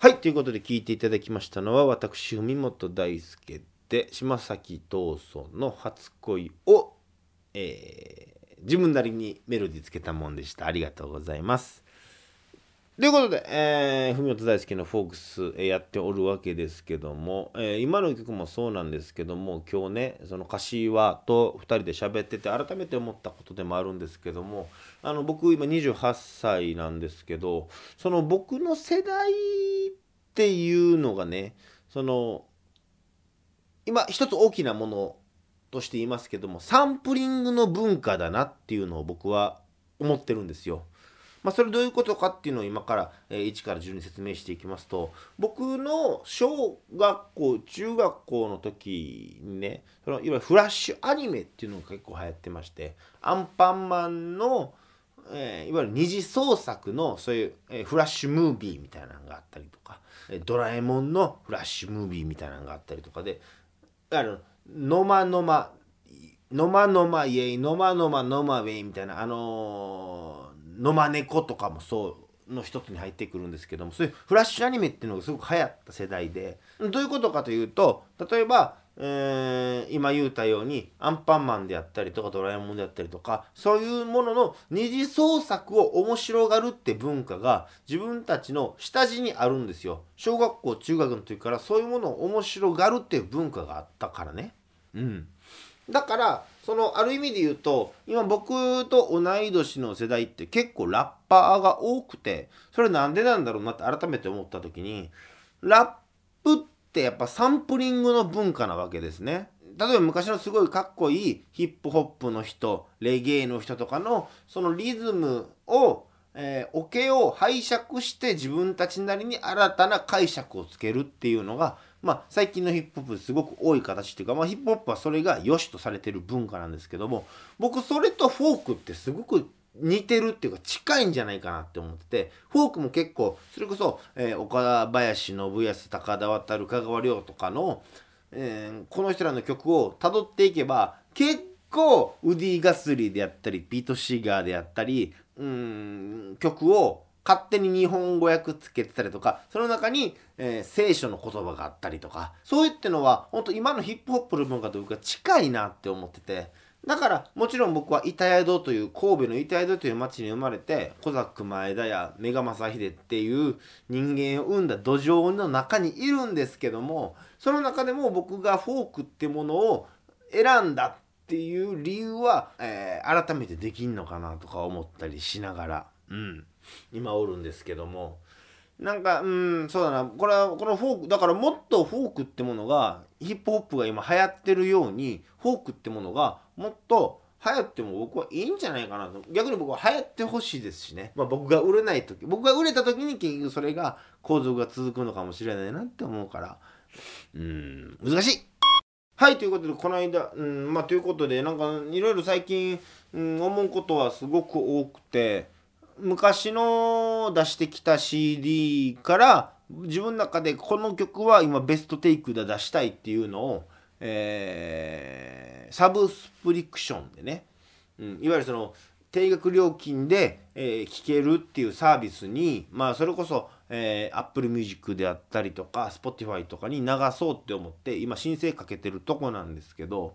はい、ということで聞いていただきましたのは私、文本大輔で島崎藤村の初恋を、えー自分なりにメロディーつけたもんでした。ありがとうございます。ということで、えー、文本大輔のフォークス、えーやっておるわけですけども、えー今の曲もそうなんですけども今日ねその柏と2人で喋ってて改めて思ったことでもあるんですけどもあの僕今28歳なんですけどその僕の世代っていうのがねその今一つ大きなものとして言いますけどもサンプリングの文化だなっていうのを僕は思ってるんですよ。まあ、それどういうことかっていうのを今から、えー1から10に説明していきますと僕の小学校中学校の時にねそのいわゆるフラッシュアニメっていうのが結構流行ってましてアンパンマンの、えーいわゆる二次創作のそういう、えフラッシュムービーみたいなのがあったりとか、えドラえもんのフラッシュムービーみたいなのがあったりとかであののまのまのまのまイエイのまのまのまウェイみたいなあのーのま猫とかもそうの一つに入ってくるんですけどもそういうフラッシュアニメっていうのがすごく流行った世代でどういうことかというと例えば、えー今言うたようにアンパンマンであったりとかドラえもんであったりとかそういうものの二次創作を面白がるって文化が自分たちの下地にあるんですよ。小学校中学の時からそういうものを面白がるっていう文化があったからね。うん。だからそのある意味で言うと今僕と同い年の世代って結構ラッパーが多くてそれなんでなんだろうなって改めて思った時にラップってやっぱサンプリングの文化なわけですね。例えば昔のすごいかっこいいヒップホップの人レゲエの人とかのそのリズムを、えー、オケを拝借して自分たちなりに新たな解釈をつけるっていうのがまあ、最近のヒップホップすごく多い形っていうか、まあ、ヒップホップはそれが良しとされてる文化なんですけども僕それとフォークってすごく似てるっていうか近いんじゃないかなって思っててフォークも結構それこそ、えー岡林信康高田渡香川亮とかの、えーこの人らの曲をたどっていけば結構ウディ・ガスリーであったりピート・シーガーであったりうん曲を勝手に日本語訳つけてたりとかその中に、えー聖書の言葉があったりとかそういってのは本当今のヒップホップの文化と僕は近いなって思っててだからもちろん僕は板宿という神戸の板宿という町に生まれて小ザック前田やメガ正秀っていう人間を生んだ土壌の中にいるんですけどもその中でも僕がフォークってものを選んだっていう理由は、えー改めてできんのかなとか思ったりしながら、うん、今おるんですけどもなんかうんそうだな。これはこのフォークだからもっとフォークってものがヒップホップが今流行ってるようにフォークってものがもっと流行っても僕はいいんじゃないかなと。逆に僕は流行ってほしいですしね、まあ、僕が売れない時僕が売れた時に結局それが構造が続くのかもしれないなって思うから。うん難しい。はいということでこの間うんまあということでなんかいろいろ最近、うん、思うことはすごく多くて昔の出してきた CD から自分の中でこの曲は今ベストテイクで出したいっていうのを、えーサブスプリクションでね、うん、いわゆるその定額料金で、えー聴けるっていうサービスにまあそれこそ、えー、Apple Music であったりとか Spotify とかに流そうって思って今申請かけてるとこなんですけど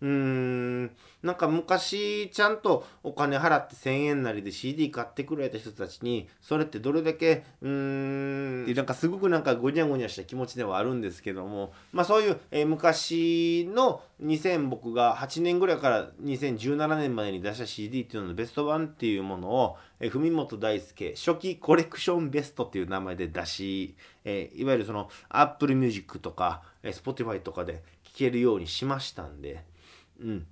うんなんか昔ちゃんとお金払って1,000円なりで CD 買ってくれた人たちにそれってどれだけうーんなんかすごくなんかごにゃごにゃした気持ちではあるんですけどもまあそういう、えー昔の2000僕が8年ぐらいから2017年までに出した CD っていうののベスト版っていうものを、えー文本大輔初期コレクションベストっていう名前で出し、えーいわゆるその Apple Music とか、えー Spotify とかで聴けるようにしましたんで。うん。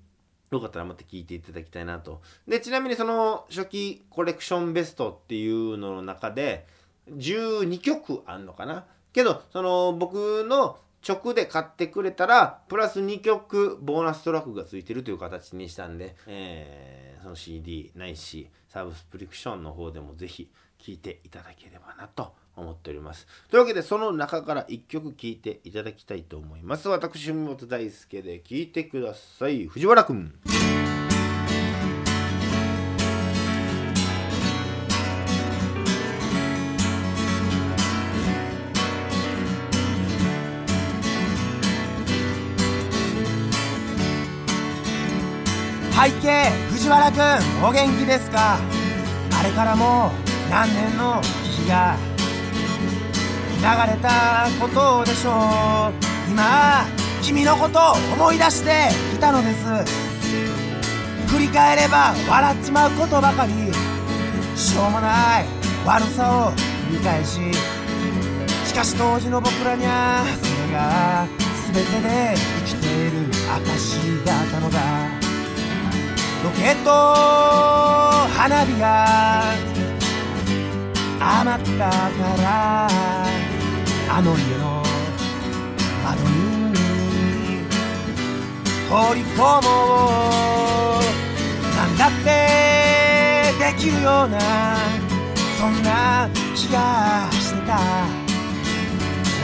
よかったらまた聞いていただきたいなと。で、ちなみにその初期コレクションベストっていうのの中で12曲あんのかな？けど、その僕の直で買ってくれたら、プラス2曲ボーナストラックがついてるという形にしたんで、えーその CD ないし、サブスプリクションの方でもぜひ聴いていただければなと思っております。というわけで、その中から1曲聴いていただきたいと思います。私、文本大輔で聴いてください。藤原くん。背景藤原くんお元気ですか？あれからも何年の日が流れたことでしょう。今君のこと思い出していたのです。振り返れば笑っちまうことばかり。しょうもない悪さを繰り返し。しかし当時の僕らにゃそれが全てで生きている証だったのだ。ロケット花火が余ったからあの家の窓に放り込もうなんだってできるようなそんな気がしてた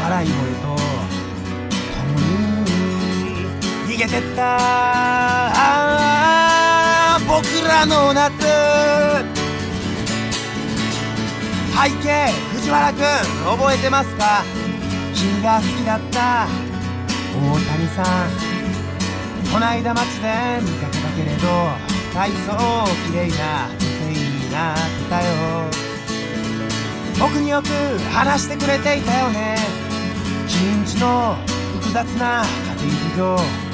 笑い声と共に逃げてった僕らの夏。背景藤原くん覚えてますか？君が好きだった大谷さん。こないだ街で見かけたけれど体操綺麗な女性になってたよ。僕によく話してくれていたよね。君んちの複雑な家庭事情。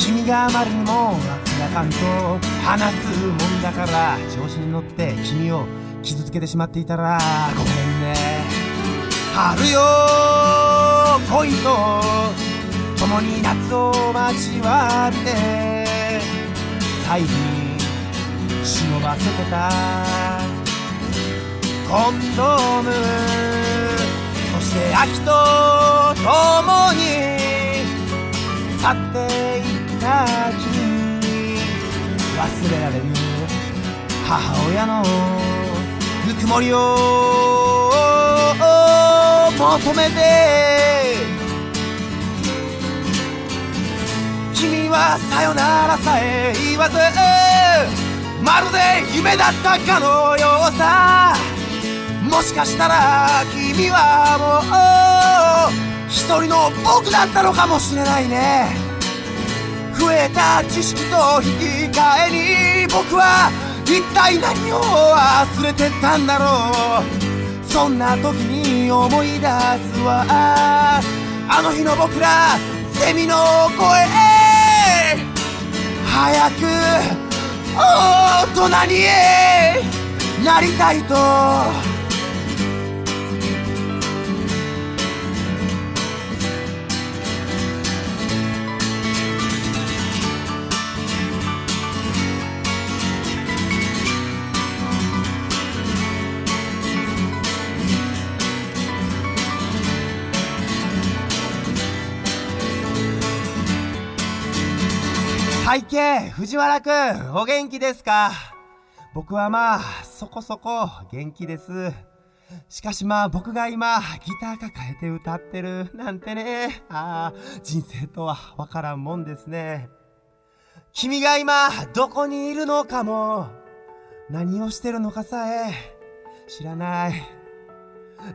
君があまりにも明らかんと話すもんだから調子に乗って君を傷つけてしまっていたらごめんね。春よ恋と共に夏を待ちわびて最後に忍ばせてた。コンドームそして秋と共に去っていった君忘れられる母親のぬくもりを求めて君はさよならさえ言わずまるで夢だったかのようさもしかしたら君はもう一人の僕だったのかもしれないねた知識と引き換えに僕は一体何を忘れてたんだろう。そんな時に思い出すわ。あの日の僕らセミの声。早く大人になりたいと。背景藤原くんお元気ですか？僕はまあそこそこ元気です。しかしまあ僕が今ギター抱えて歌ってるなんてね。ああ人生とはわからんもんですね。君が今どこにいるのかも何をしてるのかさえ知らない。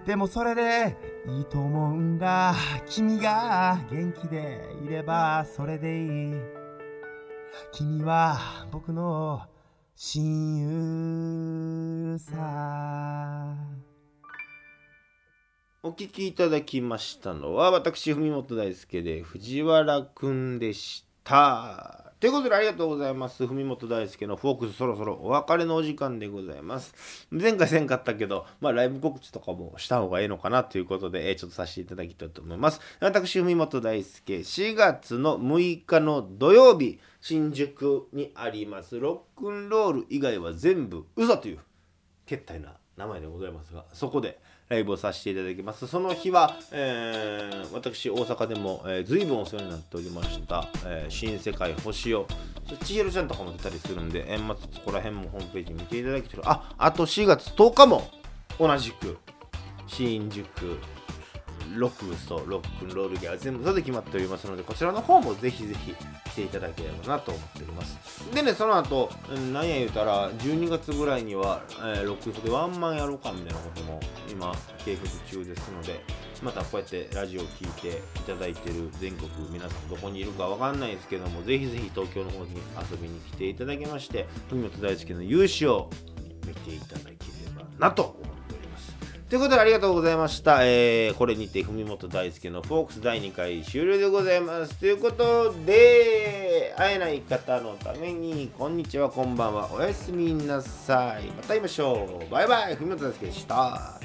でもそれでいいと思うんだ。君が元気でいればそれでいい。君は僕の親友さお聴きいただきましたのは私文本大輔で藤原くんでした。ということでありがとうございます。文本大輔のフォークスそろそろお別れのお時間でございます。前回せんかったけどまあライブ告知とかもした方がいいのかなということで、えーちょっとさせていただきたいと思います。私文本大輔4月の6日の土曜日新宿にあります。ロックンロール以外は全部嘘というけったいな名前でございますがそこでライブをさせていただきます。その日は、えー私大阪でも、えー、随分お世話になっておりました、えー新世界星を。千尋ちゃんとかも出たりするんで、えーまたそこら辺もホームページ見ていただきたいああと4月10日も同じく新宿。ロックブスとロックンロールギア全部で決まっておりますのでこちらの方もぜひぜひ来ていただければなと思っております。でねその後うんなんや言うたら12月ぐらいには、えーロックフでワンマンやろうかみたいなことも今計画中ですのでまたこうやってラジオを聴いていただいてる全国皆さんどこにいるかわかんないですけどもぜひぜひ東京の方に遊びに来ていただきまして文本大輔の優勝を見ていただければなと思っております。ということでありがとうございました、えーこれにて文元大輔のフォークス第2回終了でございます。ということで会えない方のためにこんにちはこんばんは。おやすみなさい。また会いましょう。バイバイ。文本大輔でした。